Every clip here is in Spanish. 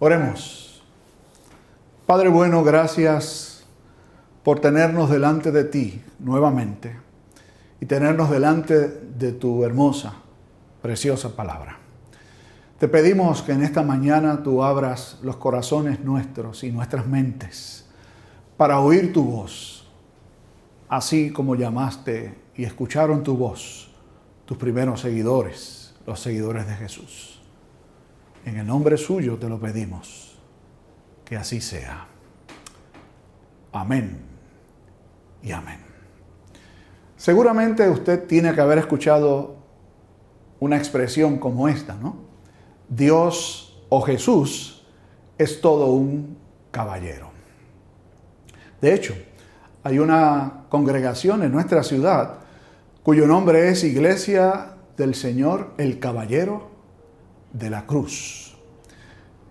Oremos. Padre bueno, gracias por tenernos delante de ti nuevamente y tenernos delante de tu hermosa, preciosa palabra. Te pedimos que en esta mañana tú abras los corazones nuestros y nuestras mentes para oír tu voz, así como llamaste y escucharon tu voz tus primeros seguidores, los seguidores de Jesús. En el nombre suyo te lo pedimos. Que así sea. Amén y amén. Seguramente usted tiene que haber escuchado una expresión como esta, ¿no? Dios o Jesús es todo un caballero. De hecho, hay una congregación en nuestra ciudad cuyo nombre es Iglesia del Señor el Caballero de la cruz.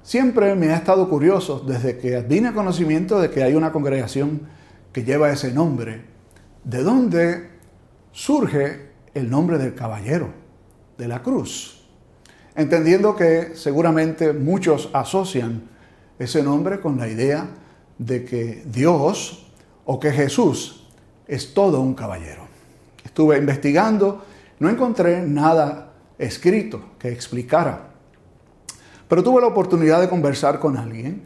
Siempre me ha estado curioso desde que vine a conocimiento de que hay una congregación que lleva ese nombre, de dónde surge el nombre del caballero de la cruz. Entendiendo que seguramente muchos asocian ese nombre con la idea de que Dios o que Jesús es todo un caballero. Estuve investigando, no encontré nada escrito que explicara pero tuve la oportunidad de conversar con alguien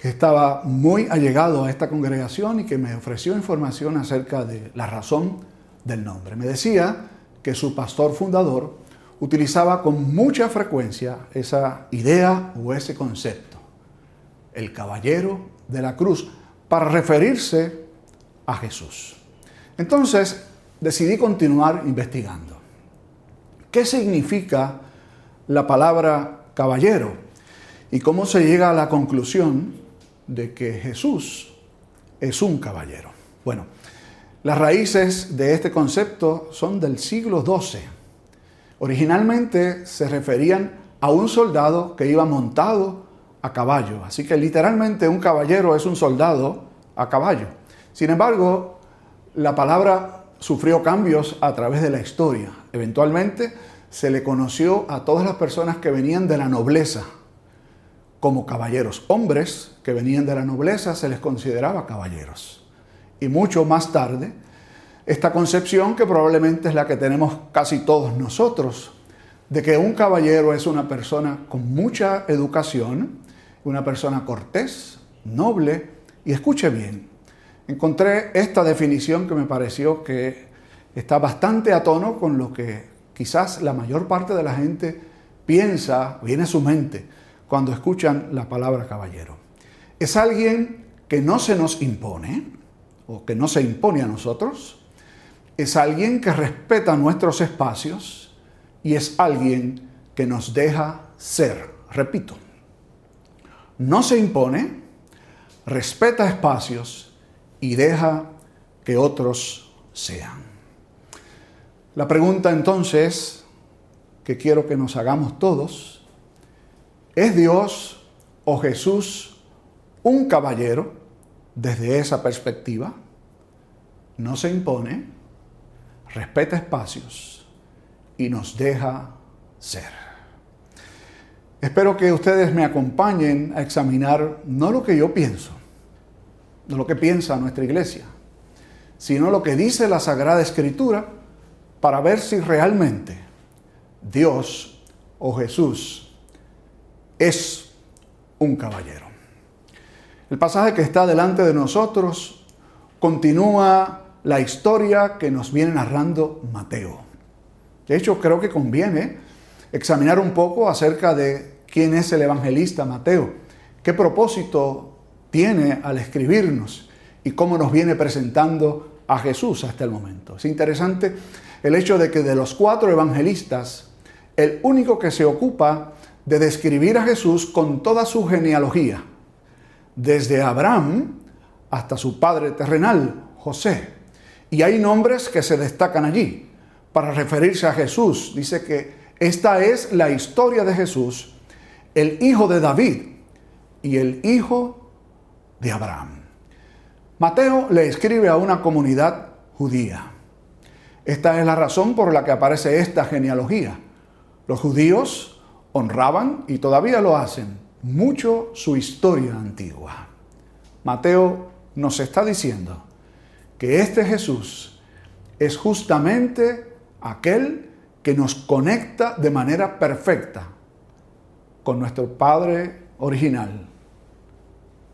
que estaba muy allegado a esta congregación y que me ofreció información acerca de la razón del nombre. Me decía que su pastor fundador utilizaba con mucha frecuencia esa idea o ese concepto, el caballero de la cruz, para referirse a Jesús. Entonces decidí continuar investigando. ¿Qué significa la palabra caballero. ¿Y cómo se llega a la conclusión de que Jesús es un caballero? Bueno, las raíces de este concepto son del siglo XII. Originalmente se referían a un soldado que iba montado a caballo. Así que literalmente un caballero es un soldado a caballo. Sin embargo, la palabra sufrió cambios a través de la historia. Eventualmente se le conoció a todas las personas que venían de la nobleza como caballeros. Hombres que venían de la nobleza se les consideraba caballeros. Y mucho más tarde, esta concepción que probablemente es la que tenemos casi todos nosotros, de que un caballero es una persona con mucha educación, una persona cortés, noble, y escuche bien, encontré esta definición que me pareció que está bastante a tono con lo que quizás la mayor parte de la gente piensa, viene a su mente, cuando escuchan la palabra caballero. Es alguien que no se nos impone, o que no se impone a nosotros, es alguien que respeta nuestros espacios y es alguien que nos deja ser. Repito, no se impone, respeta espacios y deja que otros sean. La pregunta entonces que quiero que nos hagamos todos, ¿es Dios o Jesús un caballero desde esa perspectiva? No se impone, respeta espacios y nos deja ser. Espero que ustedes me acompañen a examinar no lo que yo pienso, no lo que piensa nuestra iglesia, sino lo que dice la Sagrada Escritura para ver si realmente Dios o Jesús es un caballero. El pasaje que está delante de nosotros continúa la historia que nos viene narrando Mateo. De hecho, creo que conviene examinar un poco acerca de quién es el evangelista Mateo, qué propósito tiene al escribirnos y cómo nos viene presentando a Jesús hasta el momento. Es interesante el hecho de que de los cuatro evangelistas, el único que se ocupa de describir a Jesús con toda su genealogía, desde Abraham hasta su padre terrenal, José. Y hay nombres que se destacan allí para referirse a Jesús. Dice que esta es la historia de Jesús, el hijo de David y el hijo de Abraham. Mateo le escribe a una comunidad judía. Esta es la razón por la que aparece esta genealogía. Los judíos honraban, y todavía lo hacen, mucho su historia antigua. Mateo nos está diciendo que este Jesús es justamente aquel que nos conecta de manera perfecta con nuestro Padre original,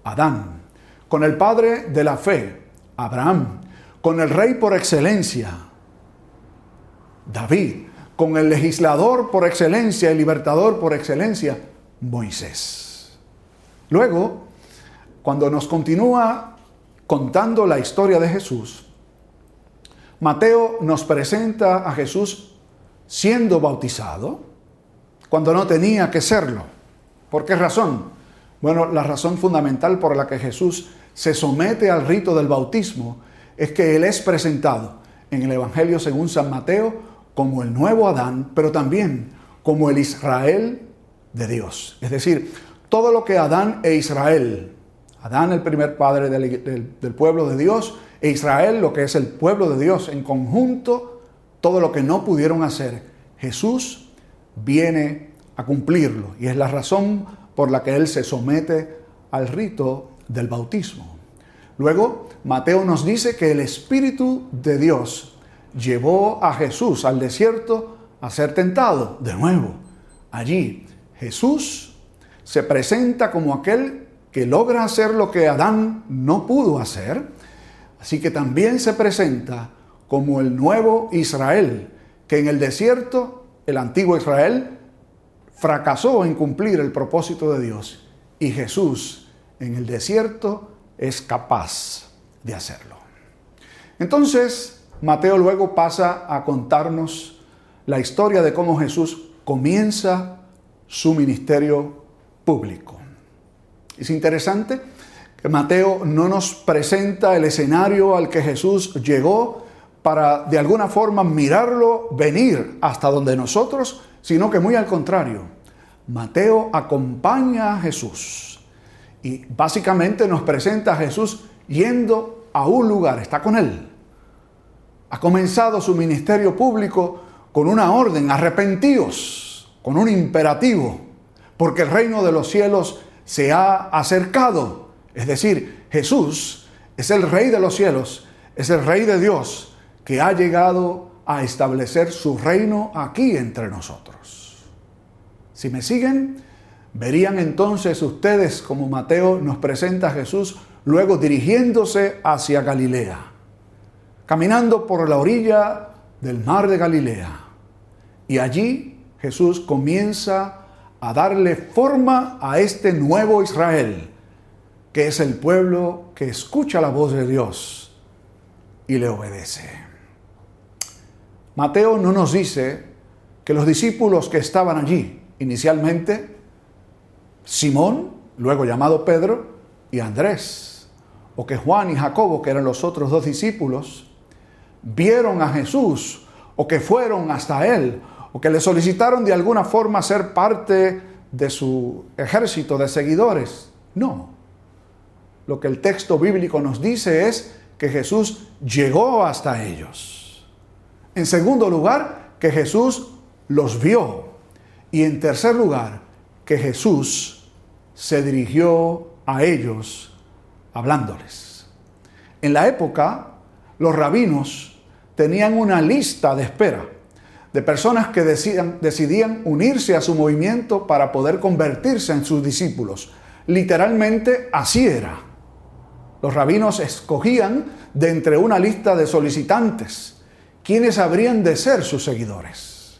Adán, con el Padre de la fe, Abraham, con el Rey por excelencia, David, con el legislador por excelencia, el libertador por excelencia, Moisés. Luego, cuando nos continúa contando la historia de Jesús, Mateo nos presenta a Jesús siendo bautizado cuando no tenía que serlo. ¿Por qué razón? Bueno, la razón fundamental por la que Jesús se somete al rito del bautismo es que Él es presentado en el Evangelio según San Mateo como el nuevo Adán, pero también como el Israel de Dios. Es decir, todo lo que Adán e Israel Adán el primer padre del, pueblo de Dios e Israel lo que es el pueblo de Dios en conjunto, todo lo que no pudieron hacer, Jesús viene a cumplirlo y es la razón por la que Él se somete al rito del bautismo. Luego, Mateo nos dice que el Espíritu de Dios llevó a Jesús al desierto a ser tentado de nuevo. Allí Jesús se presenta como aquel que logra hacer lo que Adán no pudo hacer, así que también se presenta como el nuevo Israel, que en el desierto, el antiguo Israel, fracasó en cumplir el propósito de Dios y Jesús en el desierto es capaz de hacerlo. Entonces, Mateo luego pasa a contarnos la historia de cómo Jesús comienza su ministerio público. Es interesante que Mateo no nos presenta el escenario al que Jesús llegó para de alguna forma mirarlo venir hasta donde nosotros, sino que muy al contrario. Mateo acompaña a Jesús y básicamente nos presenta a Jesús yendo a un lugar, está con él. Ha comenzado su ministerio público con una orden, arrepentíos, con un imperativo, porque el reino de los cielos se ha acercado. Es decir, Jesús es el Rey de los cielos, es el Rey de Dios que ha llegado a establecer su reino aquí entre nosotros. Si me siguen, verían entonces ustedes como Mateo nos presenta a Jesús luego dirigiéndose hacia Galilea, caminando por la orilla del mar de Galilea. Y allí Jesús comienza a darle forma a este nuevo Israel, que es el pueblo que escucha la voz de Dios y le obedece. Mateo no nos dice que los discípulos que estaban allí, inicialmente, Simón, luego llamado Pedro, y Andrés, o que Juan y Jacobo, que eran los otros dos discípulos, vieron a Jesús o que fueron hasta él o que le solicitaron de alguna forma ser parte de su ejército de seguidores. No. Lo que el texto bíblico nos dice es que Jesús llegó hasta ellos. En segundo lugar, que Jesús los vio. Y en tercer lugar, que Jesús se dirigió a ellos hablándoles. En la época, los rabinos tenían una lista de espera de personas que decidían unirse a su movimiento para poder convertirse en sus discípulos. Literalmente así era. Los rabinos escogían de entre una lista de solicitantes quienes habrían de ser sus seguidores.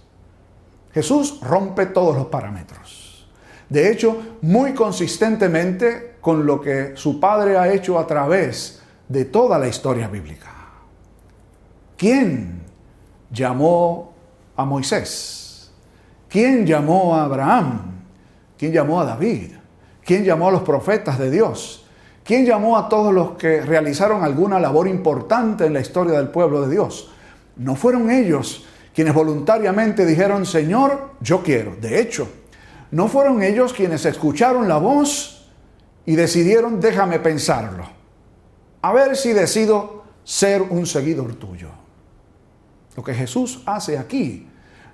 Jesús rompe todos los parámetros. De hecho, muy consistentemente con lo que su Padre ha hecho a través de toda la historia bíblica. ¿Quién llamó a Moisés? ¿Quién llamó a Abraham? ¿Quién llamó a David? ¿Quién llamó a los profetas de Dios? ¿Quién llamó a todos los que realizaron alguna labor importante en la historia del pueblo de Dios? No fueron ellos quienes voluntariamente dijeron, Señor, yo quiero. De hecho, no fueron ellos quienes escucharon la voz y decidieron, déjame pensarlo. A ver si decido ser un seguidor tuyo. Lo que Jesús hace aquí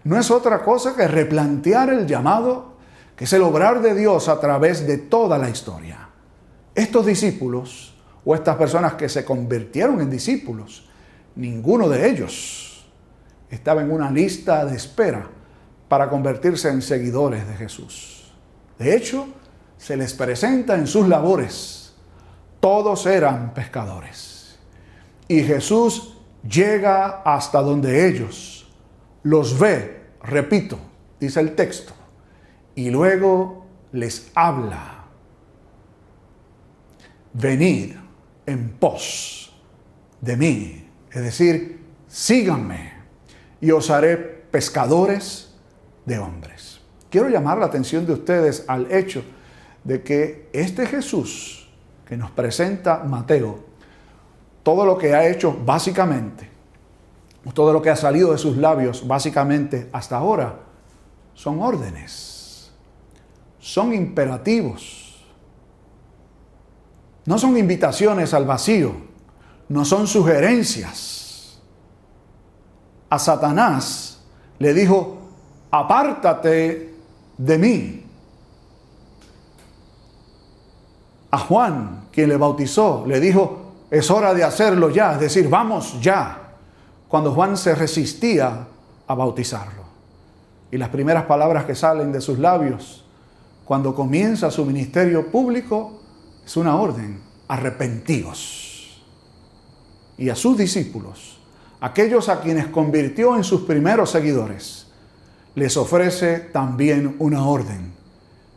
no es otra cosa que replantear el llamado que es el obrar de Dios a través de toda la historia. Estos discípulos o estas personas que se convirtieron en discípulos, ninguno de ellos estaba en una lista de espera para convertirse en seguidores de Jesús. De hecho, se les presenta en sus labores. Todos eran pescadores. Y Jesús llega hasta donde ellos los ve, repito, dice el texto, y luego les habla. Venid en pos de mí, es decir, síganme y os haré pescadores de hombres. Quiero llamar la atención de ustedes al hecho de que este Jesús que nos presenta Mateo, todo lo que ha hecho básicamente, todo lo que ha salido de sus labios básicamente hasta ahora, son órdenes, son imperativos, no son invitaciones al vacío, no son sugerencias. A Satanás le dijo, apártate de mí. A Juan, quien le bautizó, le dijo, es hora de hacerlo ya, es decir, vamos ya, cuando Juan se resistía a bautizarlo. Y las primeras palabras que salen de sus labios cuando comienza su ministerio público es una orden, arrepentíos. Y a sus discípulos, aquellos a quienes convirtió en sus primeros seguidores, les ofrece también una orden,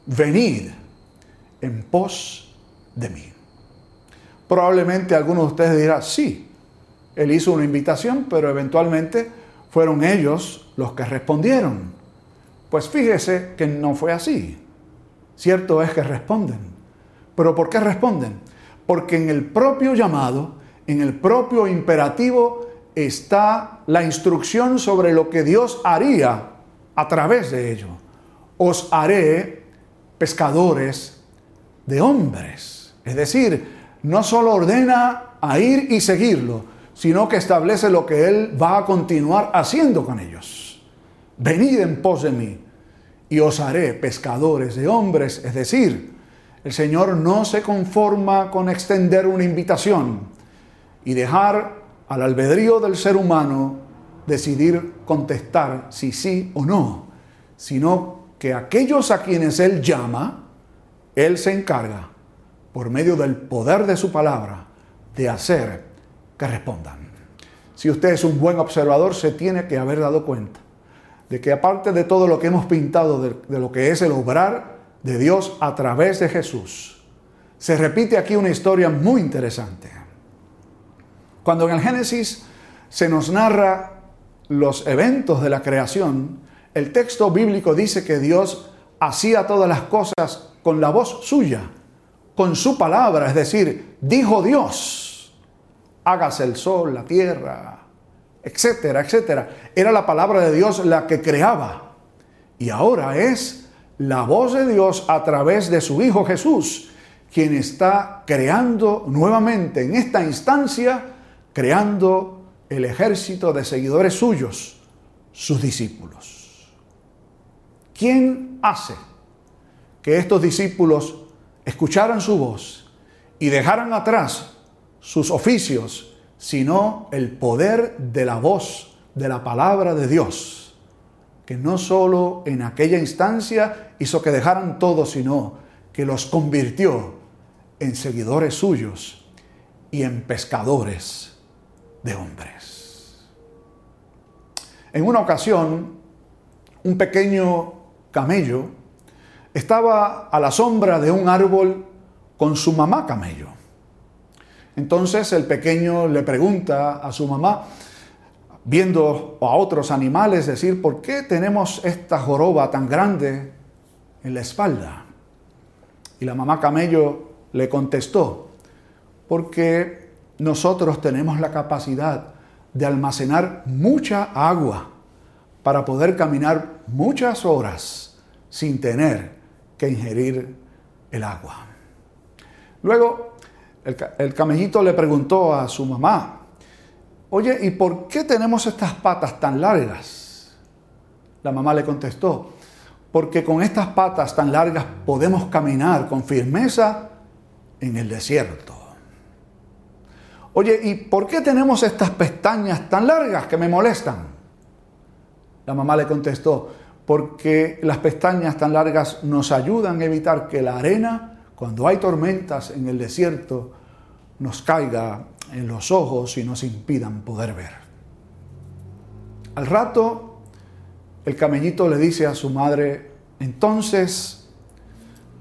venid en pos de mí. Probablemente algunos de ustedes dirán, sí, él hizo una invitación, pero eventualmente fueron ellos los que respondieron. Pues fíjese que no fue así. Cierto es que responden. Pero ¿por qué responden? Porque en el propio llamado, en el propio imperativo, está la instrucción sobre lo que Dios haría a través de ello. Os haré pescadores de hombres. Es decir, no solo ordena a ir y seguirlo, sino que establece lo que Él va a continuar haciendo con ellos venid en pos de mí y os haré pescadores de hombres. Es decir, el Señor no se conforma con extender una invitación y dejar al albedrío del ser humano decidir contestar si sí o no, sino que aquellos a quienes Él llama, Él se encarga, por medio del poder de su palabra, de hacer que respondan. Si usted es un buen observador, se tiene que haber dado cuenta de que aparte de todo lo que hemos pintado de, lo que es el obrar de Dios a través de Jesús, se repite aquí una historia muy interesante. Cuando en el Génesis se nos narra los eventos de la creación, el texto bíblico dice que Dios hacía todas las cosas con la voz suya, con su palabra, es decir, dijo Dios, hágase el sol, la tierra, etcétera, etcétera. Era la palabra de Dios la que creaba. Y ahora es la voz de Dios a través de su Hijo Jesús, quien está creando nuevamente en esta instancia, creando el ejército de seguidores suyos, sus discípulos. ¿Quién hace que estos discípulos escucharan su voz y dejaran atrás sus oficios, sino el poder de la voz, de la palabra de Dios, que no solo en aquella instancia hizo que dejaran todo, sino que los convirtió en seguidores suyos y en pescadores de hombres. En una ocasión, un pequeño camello estaba a la sombra de un árbol con su mamá camello. Entonces el pequeño le pregunta a su mamá, viendo a otros animales, decir, ¿por qué tenemos esta joroba tan grande en la espalda? Y la mamá camello le contestó, porque nosotros tenemos la capacidad de almacenar mucha agua para poder caminar muchas horas sin tener que ingerir el agua. Luego el, camellito le preguntó a su mamá, oye, ¿y por qué tenemos estas patas tan largas? La mamá le contestó, porque con estas patas tan largas podemos caminar con firmeza en el desierto. Oye, ¿y por qué tenemos estas pestañas tan largas que me molestan? La mamá le contestó, porque las pestañas tan largas nos ayudan a evitar que la arena, cuando hay tormentas en el desierto, nos caiga en los ojos y nos impidan poder ver. Al rato, el camellito le dice a su madre, entonces,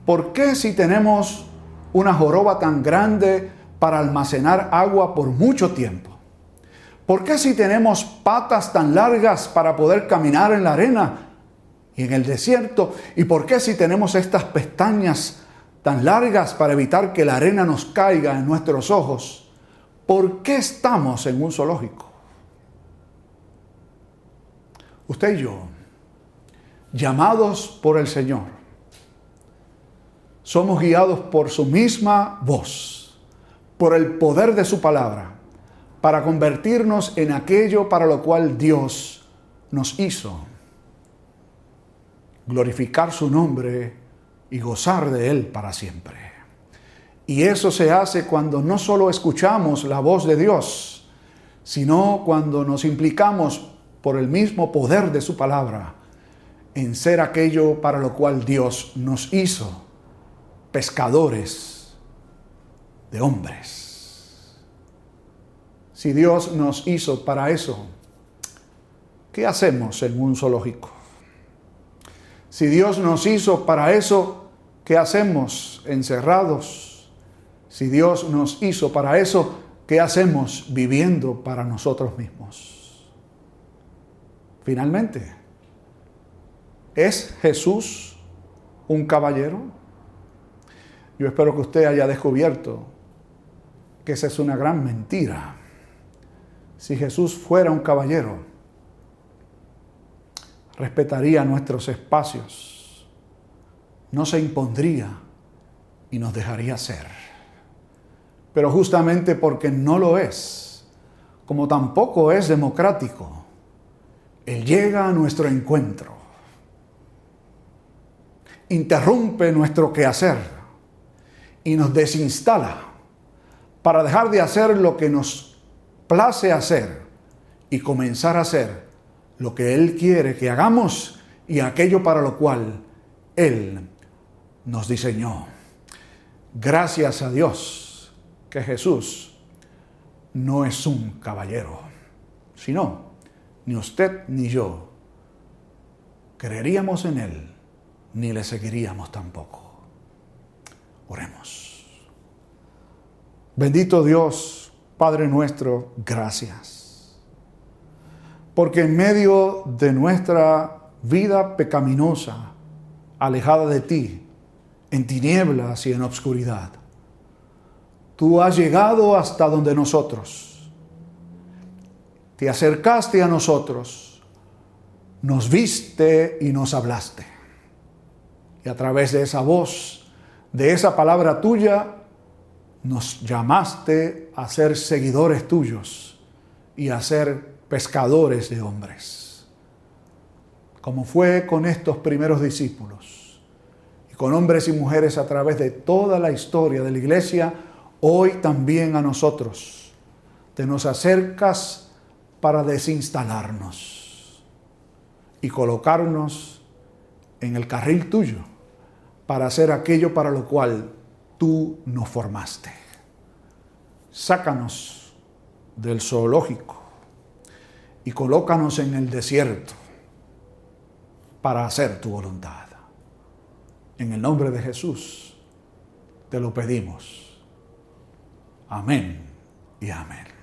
¿por qué si tenemos una joroba tan grande para almacenar agua por mucho tiempo? ¿Por qué si tenemos patas tan largas para poder caminar en la arena y en el desierto? ¿Y por qué si tenemos estas pestañas tan largas para evitar que la arena nos caiga en nuestros ojos? ¿Por qué estamos en un zoológico? Usted y yo, llamados por el Señor, somos guiados por su misma voz, por el poder de su palabra, para convertirnos en aquello para lo cual Dios nos hizo. Glorificar su nombre y gozar de Él para siempre. Y eso se hace cuando no solo escuchamos la voz de Dios, sino cuando nos implicamos por el mismo poder de su palabra en ser aquello para lo cual Dios nos hizo, pescadores de hombres. Si Dios nos hizo para eso, ¿qué hacemos en un zoológico? Si Dios nos hizo para eso, ¿qué hacemos encerrados? Si Dios nos hizo para eso, ¿qué hacemos viviendo para nosotros mismos? Finalmente, ¿es Jesús un caballero? Yo espero que usted haya descubierto que esa es una gran mentira. Si Jesús fuera un caballero, respetaría nuestros espacios, no se impondría y nos dejaría ser. Pero justamente porque no lo es, como tampoco es democrático, él llega a nuestro encuentro, interrumpe nuestro quehacer y nos desinstala para dejar de hacer lo que nos place hacer y comenzar a hacer lo que Él quiere que hagamos y aquello para lo cual Él nos diseñó. Gracias a Dios que Jesús no es un caballero, sino ni usted ni yo creeríamos en Él, ni le seguiríamos tampoco. Oremos. Bendito Dios, Padre nuestro, gracias. Porque en medio de nuestra vida pecaminosa, alejada de ti, en tinieblas y en obscuridad, tú has llegado hasta donde nosotros te acercaste a nosotros, nos viste y nos hablaste. Y a través de esa voz, de esa palabra tuya, nos llamaste a ser seguidores tuyos y a ser pescadores de hombres. Como fue con estos primeros discípulos y con hombres y mujeres a través de toda la historia de la iglesia, hoy también a nosotros. Te nos acercas para desinstalarnos y colocarnos en el carril tuyo para hacer aquello para lo cual tú nos formaste. Sácanos del zoológico y colócanos en el desierto para hacer tu voluntad. En el nombre de Jesús te lo pedimos. Amén y amén.